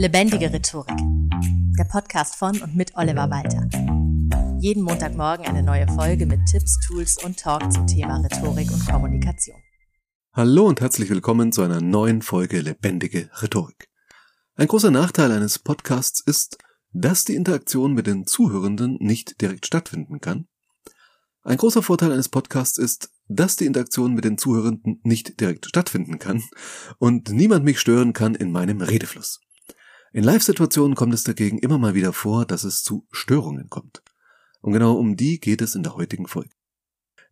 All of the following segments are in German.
Lebendige Rhetorik. Der Podcast von und mit Oliver Walter. Jeden Montagmorgen eine neue Folge mit Tipps, Tools und Talk zum Thema Rhetorik und Kommunikation. Hallo und herzlich willkommen zu einer neuen Folge Lebendige Rhetorik. Ein großer Nachteil eines Podcasts ist, dass die Interaktion mit den Zuhörenden nicht direkt stattfinden kann. Ein großer Vorteil eines Podcasts ist, dass die Interaktion mit den Zuhörenden nicht direkt stattfinden kann und niemand mich stören kann in meinem Redefluss. In Live-Situationen kommt es dagegen immer mal wieder vor, dass es zu Störungen kommt. Und genau um die geht es in der heutigen Folge.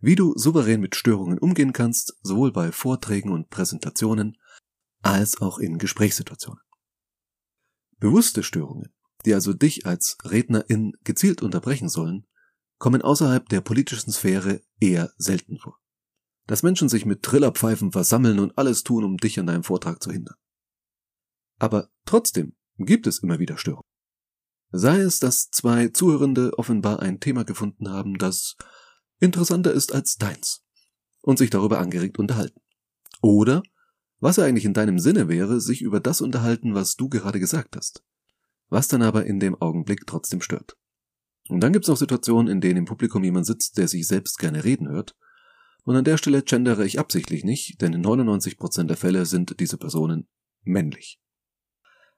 Wie du souverän mit Störungen umgehen kannst, sowohl bei Vorträgen und Präsentationen als auch in Gesprächssituationen. Bewusste Störungen, die also dich als Rednerin gezielt unterbrechen sollen, kommen außerhalb der politischen Sphäre eher selten vor. Dass Menschen sich mit Trillerpfeifen versammeln und alles tun, um dich an deinem Vortrag zu hindern. Aber trotzdem gibt es immer wieder Störungen. Sei es, dass zwei Zuhörende offenbar ein Thema gefunden haben, das interessanter ist als deins und sich darüber angeregt unterhalten. Oder was eigentlich in deinem Sinne wäre, sich über das unterhalten, was du gerade gesagt hast, was dann aber in dem Augenblick trotzdem stört. Und dann gibt es noch Situationen, in denen im Publikum jemand sitzt, der sich selbst gerne reden hört. Und an der Stelle gendere ich absichtlich nicht, denn in 99% der Fälle sind diese Personen männlich.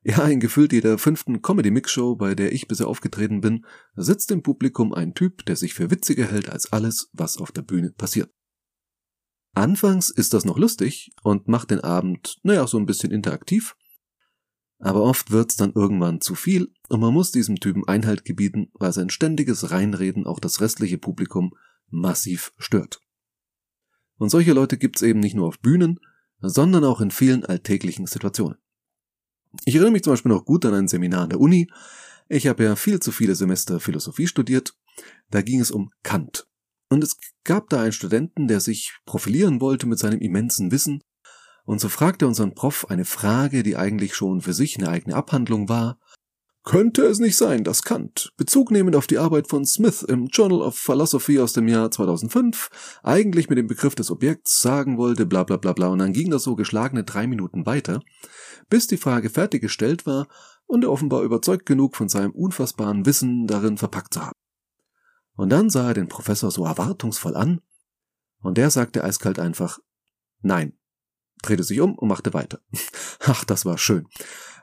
Ja, in gefühlt jeder fünften Comedy-Mix-Show, bei der ich bisher aufgetreten bin, sitzt im Publikum ein Typ, der sich für witziger hält als alles, was auf der Bühne passiert. Anfangs ist das noch lustig und macht den Abend, naja, so ein bisschen interaktiv, aber oft wird's dann irgendwann zu viel und man muss diesem Typen Einhalt gebieten, weil sein ständiges Reinreden auch das restliche Publikum massiv stört. Und solche Leute gibt's eben nicht nur auf Bühnen, sondern auch in vielen alltäglichen Situationen. Ich erinnere mich zum Beispiel noch gut an ein Seminar an der Uni. Ich habe ja viel zu viele Semester Philosophie studiert. Da ging es um Kant. Und es gab da einen Studenten, der sich profilieren wollte mit seinem immensen Wissen und so fragte unseren Prof eine Frage, die eigentlich schon für sich eine eigene Abhandlung war. Könnte es nicht sein, dass Kant, Bezug nehmend auf die Arbeit von Smith im Journal of Philosophy aus dem Jahr 2005, eigentlich mit dem Begriff des Objekts sagen wollte, bla bla bla bla, und dann ging das so geschlagene drei Minuten weiter, bis die Frage fertiggestellt war und er offenbar überzeugt genug von seinem unfassbaren Wissen darin verpackt zu haben. Und dann sah er den Professor so erwartungsvoll an, und der sagte eiskalt einfach, nein, drehte sich um und machte weiter. Ach, das war schön.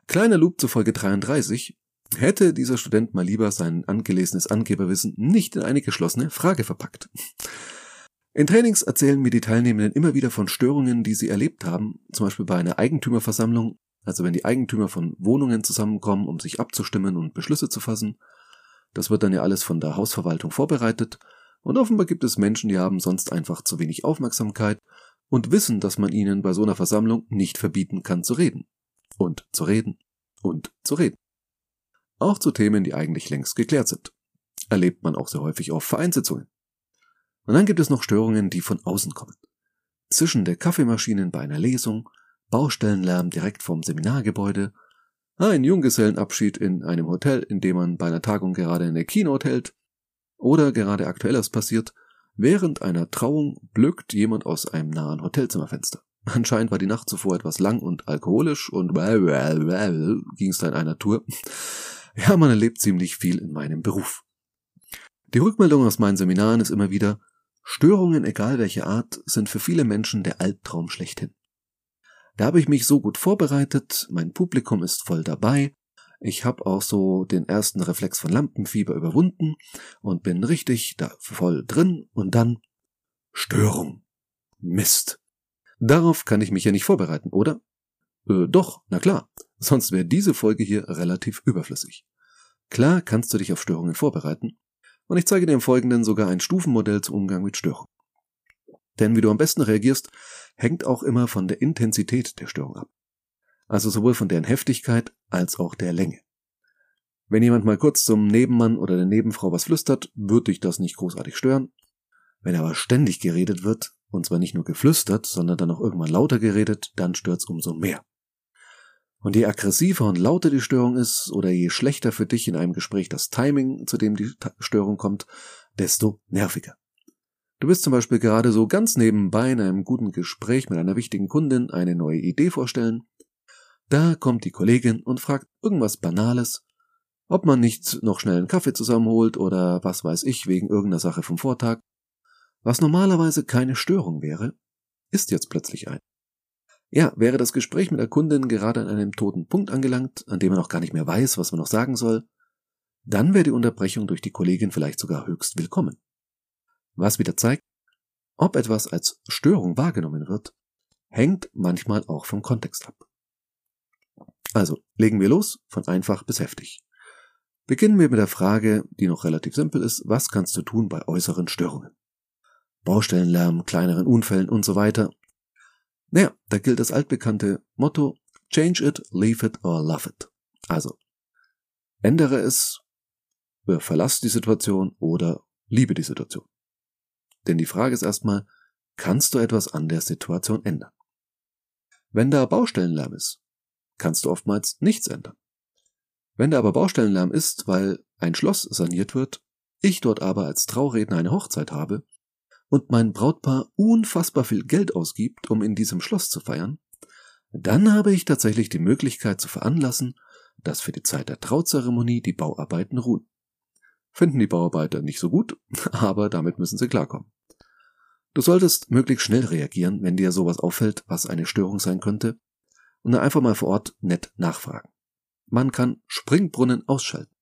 Kleiner Loop zu Folge 33. Hätte dieser Student mal lieber sein angelesenes Angeberwissen nicht in eine geschlossene Frage verpackt. In Trainings erzählen mir die Teilnehmenden immer wieder von Störungen, die sie erlebt haben, zum Beispiel bei einer Eigentümerversammlung, also wenn die Eigentümer von Wohnungen zusammenkommen, um sich abzustimmen und Beschlüsse zu fassen. Das wird dann ja alles von der Hausverwaltung vorbereitet, und offenbar gibt es Menschen, die haben sonst einfach zu wenig Aufmerksamkeit und wissen, dass man ihnen bei so einer Versammlung nicht verbieten kann zu reden. Und zu reden. Und zu reden. Auch zu Themen, die eigentlich längst geklärt sind. Erlebt man auch sehr häufig auf Vereinssitzungen. Und dann gibt es noch Störungen, die von außen kommen. Zwischen der Kaffeemaschinen bei einer Lesung, Baustellenlärm direkt vom Seminargebäude, ein Junggesellenabschied in einem Hotel, in dem man bei einer Tagung gerade eine Keynote hält, oder gerade aktuelles passiert, Während einer Trauung blökt jemand aus einem nahen Hotelzimmerfenster. Anscheinend war die Nacht zuvor etwas lang und alkoholisch und ging es da in einer Tour. Ja, man erlebt ziemlich viel in meinem Beruf. Die Rückmeldung aus meinen Seminaren ist immer wieder, Störungen, egal welche Art, sind für viele Menschen der Albtraum schlechthin. Da habe ich mich so gut vorbereitet, mein Publikum ist voll dabei, ich habe auch so den ersten Reflex von Lampenfieber überwunden und bin richtig da voll drin und dann Störung. Mist. Darauf kann ich mich ja nicht vorbereiten, oder? Äh, doch, na klar. Sonst wäre diese Folge hier relativ überflüssig. Klar kannst du dich auf Störungen vorbereiten. Und ich zeige dir im Folgenden sogar ein Stufenmodell zum Umgang mit Störungen. Denn wie du am besten reagierst, hängt auch immer von der Intensität der Störung ab also sowohl von deren Heftigkeit als auch der Länge. Wenn jemand mal kurz zum Nebenmann oder der Nebenfrau was flüstert, wird dich das nicht großartig stören. Wenn aber ständig geredet wird, und zwar nicht nur geflüstert, sondern dann auch irgendwann lauter geredet, dann stört's umso mehr. Und je aggressiver und lauter die Störung ist, oder je schlechter für dich in einem Gespräch das Timing, zu dem die Störung kommt, desto nerviger. Du bist zum Beispiel gerade so ganz nebenbei in einem guten Gespräch mit einer wichtigen Kundin eine neue Idee vorstellen, Da kommt die Kollegin und fragt irgendwas Banales, ob man nicht noch schnell einen Kaffee zusammenholt oder was weiß ich wegen irgendeiner Sache vom Vortag. Was normalerweise keine Störung wäre, ist jetzt plötzlich ein. Ja, wäre das Gespräch mit der Kundin gerade an einem toten Punkt angelangt, an dem man auch gar nicht mehr weiß, was man noch sagen soll, dann wäre die Unterbrechung durch die Kollegin vielleicht sogar höchst willkommen. Was wieder zeigt, ob etwas als Störung wahrgenommen wird, hängt manchmal auch vom Kontext ab. Also, legen wir los, von einfach bis heftig. Beginnen wir mit der Frage, die noch relativ simpel ist, was kannst du tun bei äußeren Störungen? Baustellenlärm, kleineren Unfällen und so weiter. Naja, da gilt das altbekannte Motto Change it, leave it or love it. Also, ändere es, verlass die Situation oder liebe die Situation. Denn die Frage ist erstmal, kannst du etwas an der Situation ändern? Wenn da Baustellenlärm ist, kannst du oftmals nichts ändern. Wenn da aber Baustellenlärm ist, weil ein Schloss saniert wird, ich dort aber als Trauredner eine Hochzeit habe und mein Brautpaar unfassbar viel Geld ausgibt, um in diesem Schloss zu feiern, dann habe ich tatsächlich die Möglichkeit zu veranlassen, dass für die Zeit der Trauzeremonie die Bauarbeiten ruhen. Finden die Bauarbeiter nicht so gut, aber damit müssen sie klarkommen. Du solltest möglichst schnell reagieren, wenn dir sowas auffällt, was eine Störung sein könnte, und einfach mal vor Ort nett nachfragen. Man kann Springbrunnen ausschalten,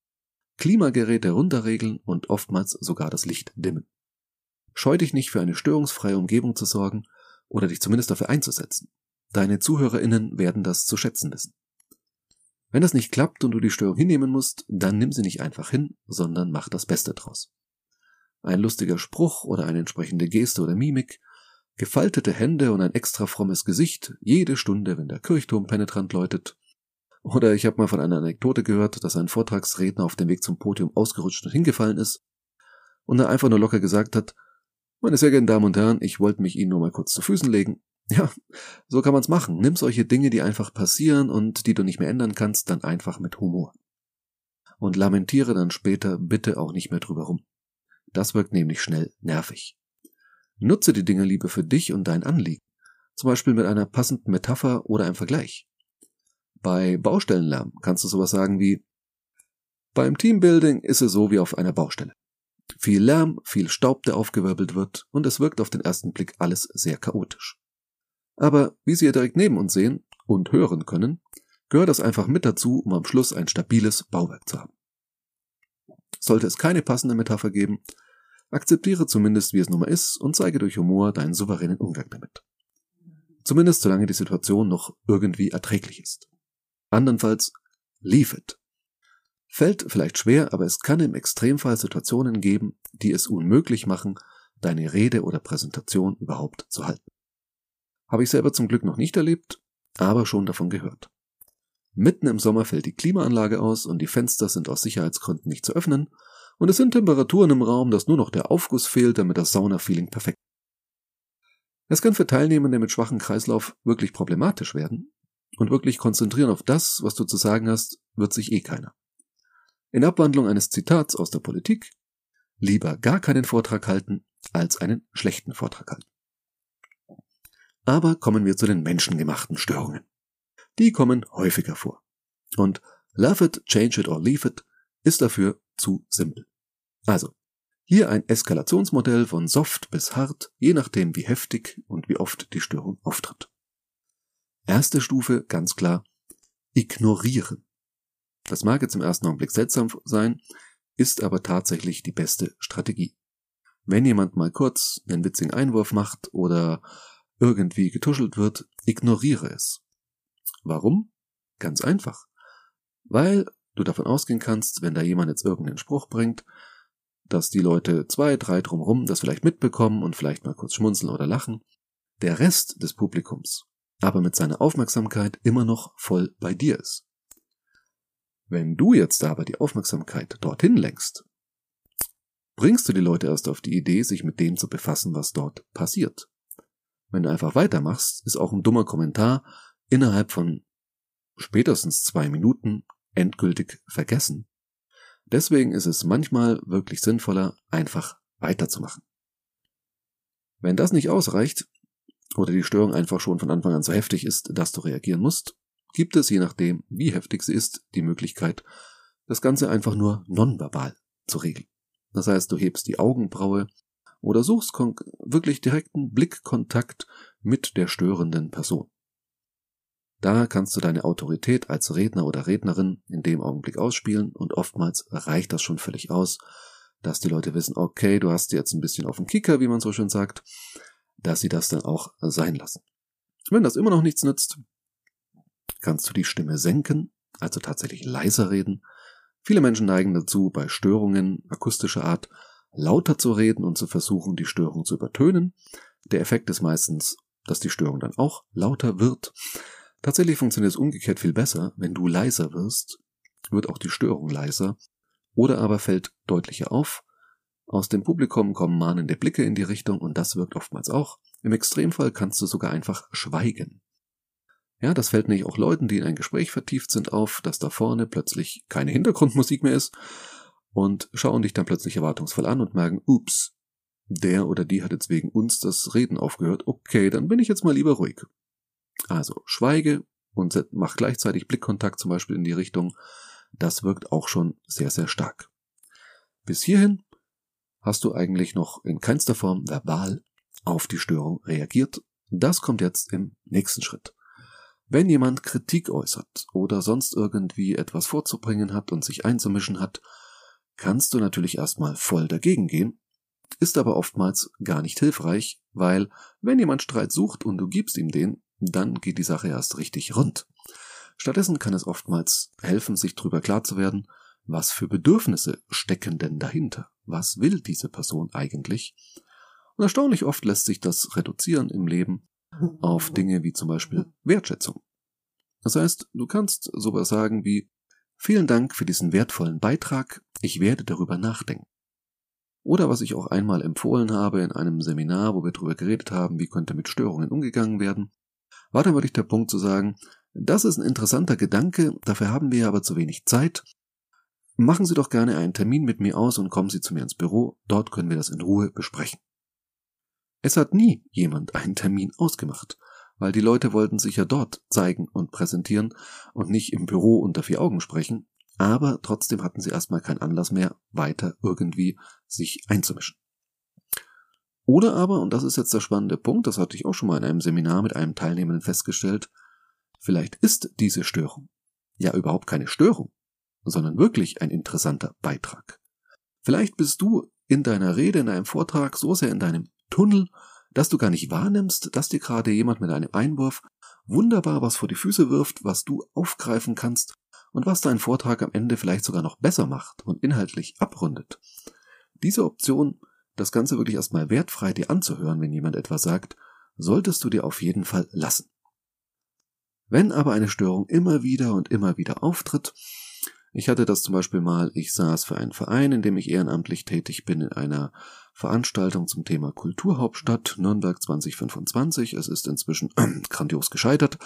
Klimageräte runterregeln und oftmals sogar das Licht dimmen. Scheu dich nicht für eine störungsfreie Umgebung zu sorgen oder dich zumindest dafür einzusetzen. Deine ZuhörerInnen werden das zu schätzen wissen. Wenn das nicht klappt und du die Störung hinnehmen musst, dann nimm sie nicht einfach hin, sondern mach das Beste draus. Ein lustiger Spruch oder eine entsprechende Geste oder Mimik, gefaltete Hände und ein extra frommes Gesicht jede Stunde, wenn der Kirchturm penetrant läutet. Oder ich habe mal von einer Anekdote gehört, dass ein Vortragsredner auf dem Weg zum Podium ausgerutscht und hingefallen ist und er einfach nur locker gesagt hat, meine sehr geehrten Damen und Herren, ich wollte mich Ihnen nur mal kurz zu Füßen legen. Ja, so kann man's machen. Nimm solche Dinge, die einfach passieren und die du nicht mehr ändern kannst, dann einfach mit Humor. Und lamentiere dann später bitte auch nicht mehr drüber rum. Das wirkt nämlich schnell nervig. Nutze die Dinge lieber für dich und dein Anliegen. Zum Beispiel mit einer passenden Metapher oder einem Vergleich. Bei Baustellenlärm kannst du sowas sagen wie Beim Teambuilding ist es so wie auf einer Baustelle. Viel Lärm, viel Staub, der aufgewirbelt wird, und es wirkt auf den ersten Blick alles sehr chaotisch. Aber wie Sie hier direkt neben uns sehen und hören können, gehört das einfach mit dazu, um am Schluss ein stabiles Bauwerk zu haben. Sollte es keine passende Metapher geben, akzeptiere zumindest, wie es nun mal ist und zeige durch Humor deinen souveränen Umgang damit. Zumindest solange die Situation noch irgendwie erträglich ist. Andernfalls, leave it. Fällt vielleicht schwer, aber es kann im Extremfall Situationen geben, die es unmöglich machen, deine Rede oder Präsentation überhaupt zu halten. Habe ich selber zum Glück noch nicht erlebt, aber schon davon gehört. Mitten im Sommer fällt die Klimaanlage aus und die Fenster sind aus Sicherheitsgründen nicht zu öffnen und es sind Temperaturen im Raum, dass nur noch der Aufguss fehlt, damit das Sauna-Feeling perfekt. Es kann für Teilnehmende mit schwachem Kreislauf wirklich problematisch werden und wirklich konzentrieren auf das, was du zu sagen hast, wird sich eh keiner. In Abwandlung eines Zitats aus der Politik, lieber gar keinen Vortrag halten, als einen schlechten Vortrag halten. Aber kommen wir zu den menschengemachten Störungen. Die kommen häufiger vor. Und Love it, change it or leave it ist dafür zu simpel. Also, hier ein Eskalationsmodell von soft bis hart, je nachdem wie heftig und wie oft die Störung auftritt. Erste Stufe, ganz klar, ignorieren. Das mag jetzt im ersten Augenblick seltsam sein, ist aber tatsächlich die beste Strategie. Wenn jemand mal kurz einen witzigen Einwurf macht oder irgendwie getuschelt wird, ignoriere es. Warum? Ganz einfach. Weil du davon ausgehen kannst, wenn da jemand jetzt irgendeinen Spruch bringt, dass die Leute zwei, drei drumherum das vielleicht mitbekommen und vielleicht mal kurz schmunzeln oder lachen, der Rest des Publikums aber mit seiner Aufmerksamkeit immer noch voll bei dir ist. Wenn du jetzt aber die Aufmerksamkeit dorthin lenkst, bringst du die Leute erst auf die Idee, sich mit dem zu befassen, was dort passiert. Wenn du einfach weitermachst, ist auch ein dummer Kommentar innerhalb von spätestens zwei Minuten endgültig vergessen. Deswegen ist es manchmal wirklich sinnvoller, einfach weiterzumachen. Wenn das nicht ausreicht oder die Störung einfach schon von Anfang an so heftig ist, dass du reagieren musst, gibt es, je nachdem, wie heftig sie ist, die Möglichkeit, das Ganze einfach nur nonverbal zu regeln. Das heißt, du hebst die Augenbraue oder suchst wirklich direkten Blickkontakt mit der störenden Person. Da kannst du deine Autorität als Redner oder Rednerin in dem Augenblick ausspielen und oftmals reicht das schon völlig aus, dass die Leute wissen, okay, du hast jetzt ein bisschen auf den Kicker, wie man so schön sagt, dass sie das dann auch sein lassen. Wenn das immer noch nichts nützt, kannst du die Stimme senken, also tatsächlich leiser reden. Viele Menschen neigen dazu, bei Störungen akustischer Art lauter zu reden und zu versuchen, die Störung zu übertönen. Der Effekt ist meistens, dass die Störung dann auch lauter wird. Tatsächlich funktioniert es umgekehrt viel besser. Wenn du leiser wirst, wird auch die Störung leiser oder aber fällt deutlicher auf. Aus dem Publikum kommen mahnende Blicke in die Richtung und das wirkt oftmals auch. Im Extremfall kannst du sogar einfach schweigen. Ja, das fällt nicht auch Leuten, die in ein Gespräch vertieft sind, auf, dass da vorne plötzlich keine Hintergrundmusik mehr ist und schauen dich dann plötzlich erwartungsvoll an und merken, ups, der oder die hat jetzt wegen uns das Reden aufgehört. Okay, dann bin ich jetzt mal lieber ruhig. Also schweige und mach gleichzeitig Blickkontakt zum Beispiel in die Richtung. Das wirkt auch schon sehr, sehr stark. Bis hierhin hast du eigentlich noch in keinster Form verbal auf die Störung reagiert. Das kommt jetzt im nächsten Schritt. Wenn jemand Kritik äußert oder sonst irgendwie etwas vorzubringen hat und sich einzumischen hat, kannst du natürlich erstmal voll dagegen gehen, ist aber oftmals gar nicht hilfreich, weil wenn jemand Streit sucht und du gibst ihm den, dann geht die Sache erst richtig rund. Stattdessen kann es oftmals helfen, sich darüber klar zu werden, was für Bedürfnisse stecken denn dahinter? Was will diese Person eigentlich? Und erstaunlich oft lässt sich das reduzieren im Leben auf Dinge wie zum Beispiel Wertschätzung. Das heißt, du kannst sowas sagen wie Vielen Dank für diesen wertvollen Beitrag, ich werde darüber nachdenken. Oder was ich auch einmal empfohlen habe in einem Seminar, wo wir darüber geredet haben, wie könnte mit Störungen umgegangen werden, war dann wirklich der Punkt zu sagen, das ist ein interessanter Gedanke, dafür haben wir aber zu wenig Zeit. Machen Sie doch gerne einen Termin mit mir aus und kommen Sie zu mir ins Büro, dort können wir das in Ruhe besprechen. Es hat nie jemand einen Termin ausgemacht, weil die Leute wollten sich ja dort zeigen und präsentieren und nicht im Büro unter vier Augen sprechen, aber trotzdem hatten sie erstmal keinen Anlass mehr, weiter irgendwie sich einzumischen. Oder aber, und das ist jetzt der spannende Punkt, das hatte ich auch schon mal in einem Seminar mit einem Teilnehmenden festgestellt, vielleicht ist diese Störung ja überhaupt keine Störung, sondern wirklich ein interessanter Beitrag. Vielleicht bist du in deiner Rede, in deinem Vortrag so sehr in deinem Tunnel, dass du gar nicht wahrnimmst, dass dir gerade jemand mit einem Einwurf wunderbar was vor die Füße wirft, was du aufgreifen kannst und was deinen Vortrag am Ende vielleicht sogar noch besser macht und inhaltlich abrundet. Diese Option das Ganze wirklich erstmal wertfrei dir anzuhören, wenn jemand etwas sagt, solltest du dir auf jeden Fall lassen. Wenn aber eine Störung immer wieder und immer wieder auftritt, ich hatte das zum Beispiel mal, ich saß für einen Verein, in dem ich ehrenamtlich tätig bin, in einer Veranstaltung zum Thema Kulturhauptstadt Nürnberg 2025. Es ist inzwischen grandios gescheitert,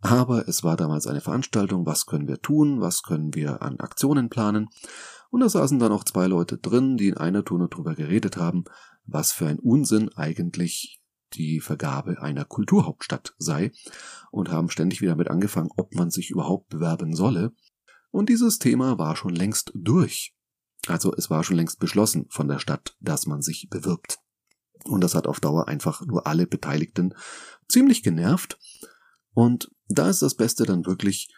aber es war damals eine Veranstaltung, was können wir tun, was können wir an Aktionen planen. Und da saßen dann auch zwei Leute drin, die in einer Tour drüber geredet haben, was für ein Unsinn eigentlich die Vergabe einer Kulturhauptstadt sei und haben ständig wieder damit angefangen, ob man sich überhaupt bewerben solle. Und dieses Thema war schon längst durch. Also es war schon längst beschlossen von der Stadt, dass man sich bewirbt. Und das hat auf Dauer einfach nur alle Beteiligten ziemlich genervt. Und da ist das Beste dann wirklich,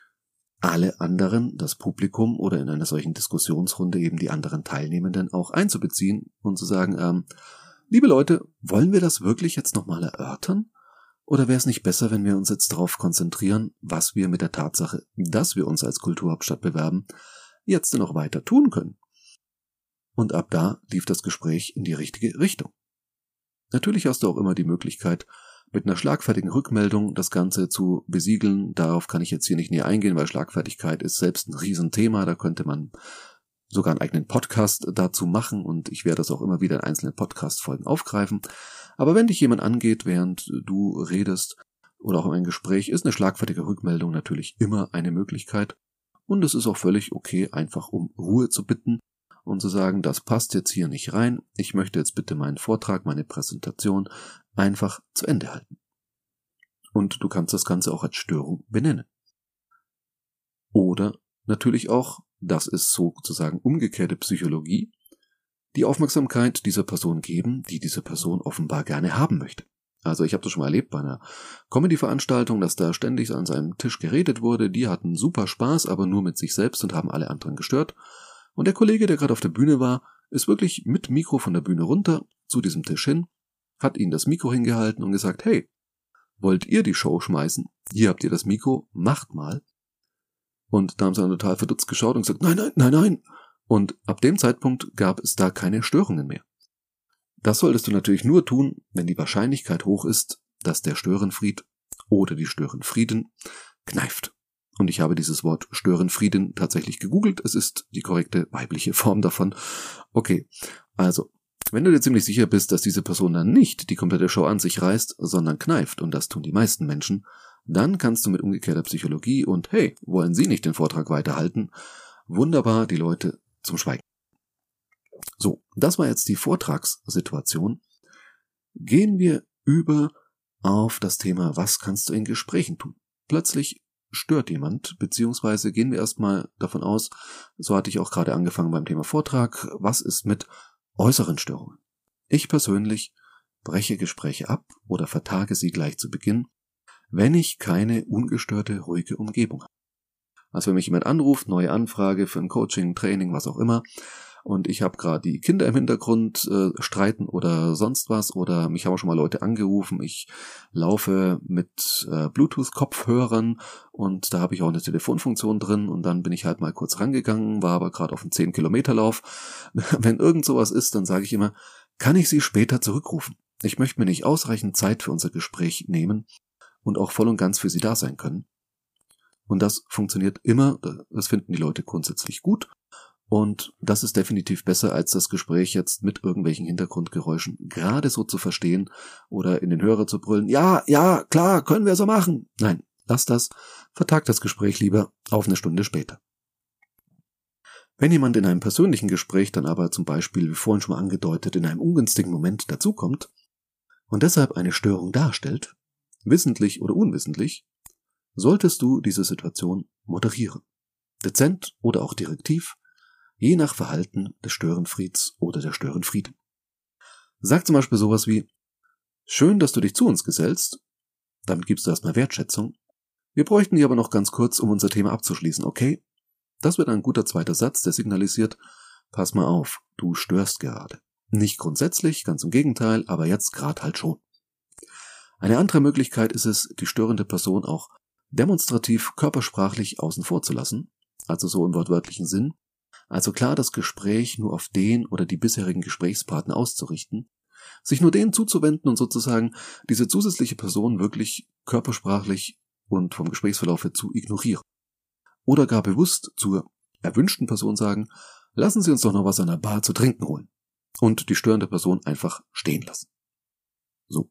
alle anderen, das Publikum oder in einer solchen Diskussionsrunde eben die anderen Teilnehmenden auch einzubeziehen und zu sagen, ähm, liebe Leute, wollen wir das wirklich jetzt nochmal erörtern? Oder wäre es nicht besser, wenn wir uns jetzt darauf konzentrieren, was wir mit der Tatsache, dass wir uns als Kulturhauptstadt bewerben, jetzt noch weiter tun können? Und ab da lief das Gespräch in die richtige Richtung. Natürlich hast du auch immer die Möglichkeit, mit einer schlagfertigen Rückmeldung das Ganze zu besiegeln. Darauf kann ich jetzt hier nicht näher eingehen, weil Schlagfertigkeit ist selbst ein Riesenthema. Da könnte man sogar einen eigenen Podcast dazu machen und ich werde das auch immer wieder in einzelnen Podcast-Folgen aufgreifen. Aber wenn dich jemand angeht, während du redest oder auch in einem Gespräch, ist eine schlagfertige Rückmeldung natürlich immer eine Möglichkeit. Und es ist auch völlig okay, einfach um Ruhe zu bitten und zu sagen, das passt jetzt hier nicht rein. Ich möchte jetzt bitte meinen Vortrag, meine Präsentation einfach zu Ende halten. Und du kannst das Ganze auch als Störung benennen. Oder natürlich auch, das ist sozusagen umgekehrte Psychologie, die Aufmerksamkeit dieser Person geben, die diese Person offenbar gerne haben möchte. Also ich habe das schon mal erlebt bei einer Comedy-Veranstaltung, dass da ständig an seinem Tisch geredet wurde. Die hatten super Spaß, aber nur mit sich selbst und haben alle anderen gestört. Und der Kollege, der gerade auf der Bühne war, ist wirklich mit Mikro von der Bühne runter zu diesem Tisch hin, hat ihnen das Mikro hingehalten und gesagt, hey, wollt ihr die Show schmeißen? Hier habt ihr das Mikro, macht mal. Und da haben sie dann total verdutzt geschaut und gesagt, nein, nein, nein, nein. Und ab dem Zeitpunkt gab es da keine Störungen mehr. Das solltest du natürlich nur tun, wenn die Wahrscheinlichkeit hoch ist, dass der Störenfried oder die Störenfrieden kneift. Und ich habe dieses Wort Störenfrieden tatsächlich gegoogelt. Es ist die korrekte weibliche Form davon. Okay, also, wenn du dir ziemlich sicher bist, dass diese Person dann nicht die komplette Show an sich reißt, sondern kneift, und das tun die meisten Menschen, dann kannst du mit umgekehrter Psychologie und hey, wollen Sie nicht den Vortrag weiterhalten, wunderbar die Leute zum Schweigen. So, das war jetzt die Vortragssituation. Gehen wir über auf das Thema, was kannst du in Gesprächen tun? Plötzlich stört jemand, beziehungsweise gehen wir erstmal davon aus, so hatte ich auch gerade angefangen beim Thema Vortrag, was ist mit äußeren Störungen? Ich persönlich breche Gespräche ab oder vertage sie gleich zu Beginn, wenn ich keine ungestörte, ruhige Umgebung habe. Also wenn mich jemand anruft, neue Anfrage für ein Coaching, Training, was auch immer, und ich habe gerade die Kinder im Hintergrund äh, streiten oder sonst was oder mich haben auch schon mal Leute angerufen. Ich laufe mit äh, Bluetooth-Kopfhörern und da habe ich auch eine Telefonfunktion drin und dann bin ich halt mal kurz rangegangen, war aber gerade auf einem 10-Kilometer-Lauf. Wenn irgend sowas ist, dann sage ich immer, kann ich Sie später zurückrufen? Ich möchte mir nicht ausreichend Zeit für unser Gespräch nehmen und auch voll und ganz für Sie da sein können. Und das funktioniert immer, das finden die Leute grundsätzlich gut. Und das ist definitiv besser, als das Gespräch jetzt mit irgendwelchen Hintergrundgeräuschen gerade so zu verstehen oder in den Hörer zu brüllen, ja, ja, klar, können wir so machen. Nein, lass das, vertagt das Gespräch lieber auf eine Stunde später. Wenn jemand in einem persönlichen Gespräch dann aber zum Beispiel, wie vorhin schon mal angedeutet, in einem ungünstigen Moment dazukommt und deshalb eine Störung darstellt, wissentlich oder unwissentlich, solltest du diese Situation moderieren. Dezent oder auch direktiv, je nach Verhalten des Störenfrieds oder der Störenfrieden. Sag zum Beispiel sowas wie, schön, dass du dich zu uns gesellst, damit gibst du erstmal Wertschätzung. Wir bräuchten die aber noch ganz kurz, um unser Thema abzuschließen, okay? Das wird ein guter zweiter Satz, der signalisiert, pass mal auf, du störst gerade. Nicht grundsätzlich, ganz im Gegenteil, aber jetzt gerade halt schon. Eine andere Möglichkeit ist es, die störende Person auch demonstrativ körpersprachlich außen vor zu lassen, also so im wortwörtlichen Sinn, also klar das Gespräch nur auf den oder die bisherigen Gesprächspartner auszurichten, sich nur denen zuzuwenden und sozusagen diese zusätzliche Person wirklich körpersprachlich und vom Gesprächsverlauf her zu ignorieren. Oder gar bewusst zur erwünschten Person sagen, lassen Sie uns doch noch was an der Bar zu trinken holen. Und die störende Person einfach stehen lassen. So.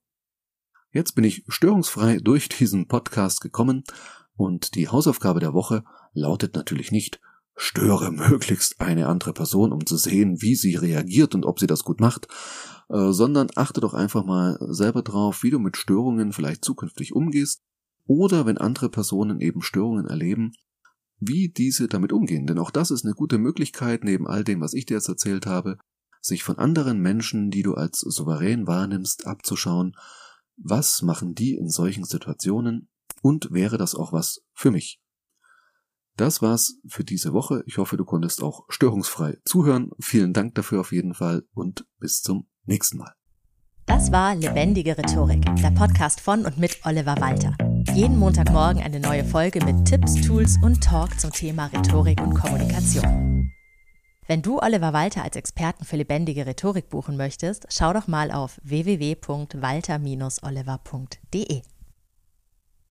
Jetzt bin ich störungsfrei durch diesen Podcast gekommen und die Hausaufgabe der Woche lautet natürlich nicht, störe möglichst eine andere Person, um zu sehen, wie sie reagiert und ob sie das gut macht, äh, sondern achte doch einfach mal selber drauf, wie du mit Störungen vielleicht zukünftig umgehst oder wenn andere Personen eben Störungen erleben, wie diese damit umgehen. Denn auch das ist eine gute Möglichkeit, neben all dem, was ich dir jetzt erzählt habe, sich von anderen Menschen, die du als souverän wahrnimmst, abzuschauen, was machen die in solchen Situationen und wäre das auch was für mich. Das war's für diese Woche. Ich hoffe, du konntest auch störungsfrei zuhören. Vielen Dank dafür auf jeden Fall und bis zum nächsten Mal. Das war Lebendige Rhetorik, der Podcast von und mit Oliver Walter. Jeden Montagmorgen eine neue Folge mit Tipps, Tools und Talk zum Thema Rhetorik und Kommunikation. Wenn du Oliver Walter als Experten für lebendige Rhetorik buchen möchtest, schau doch mal auf www.walter-oliver.de.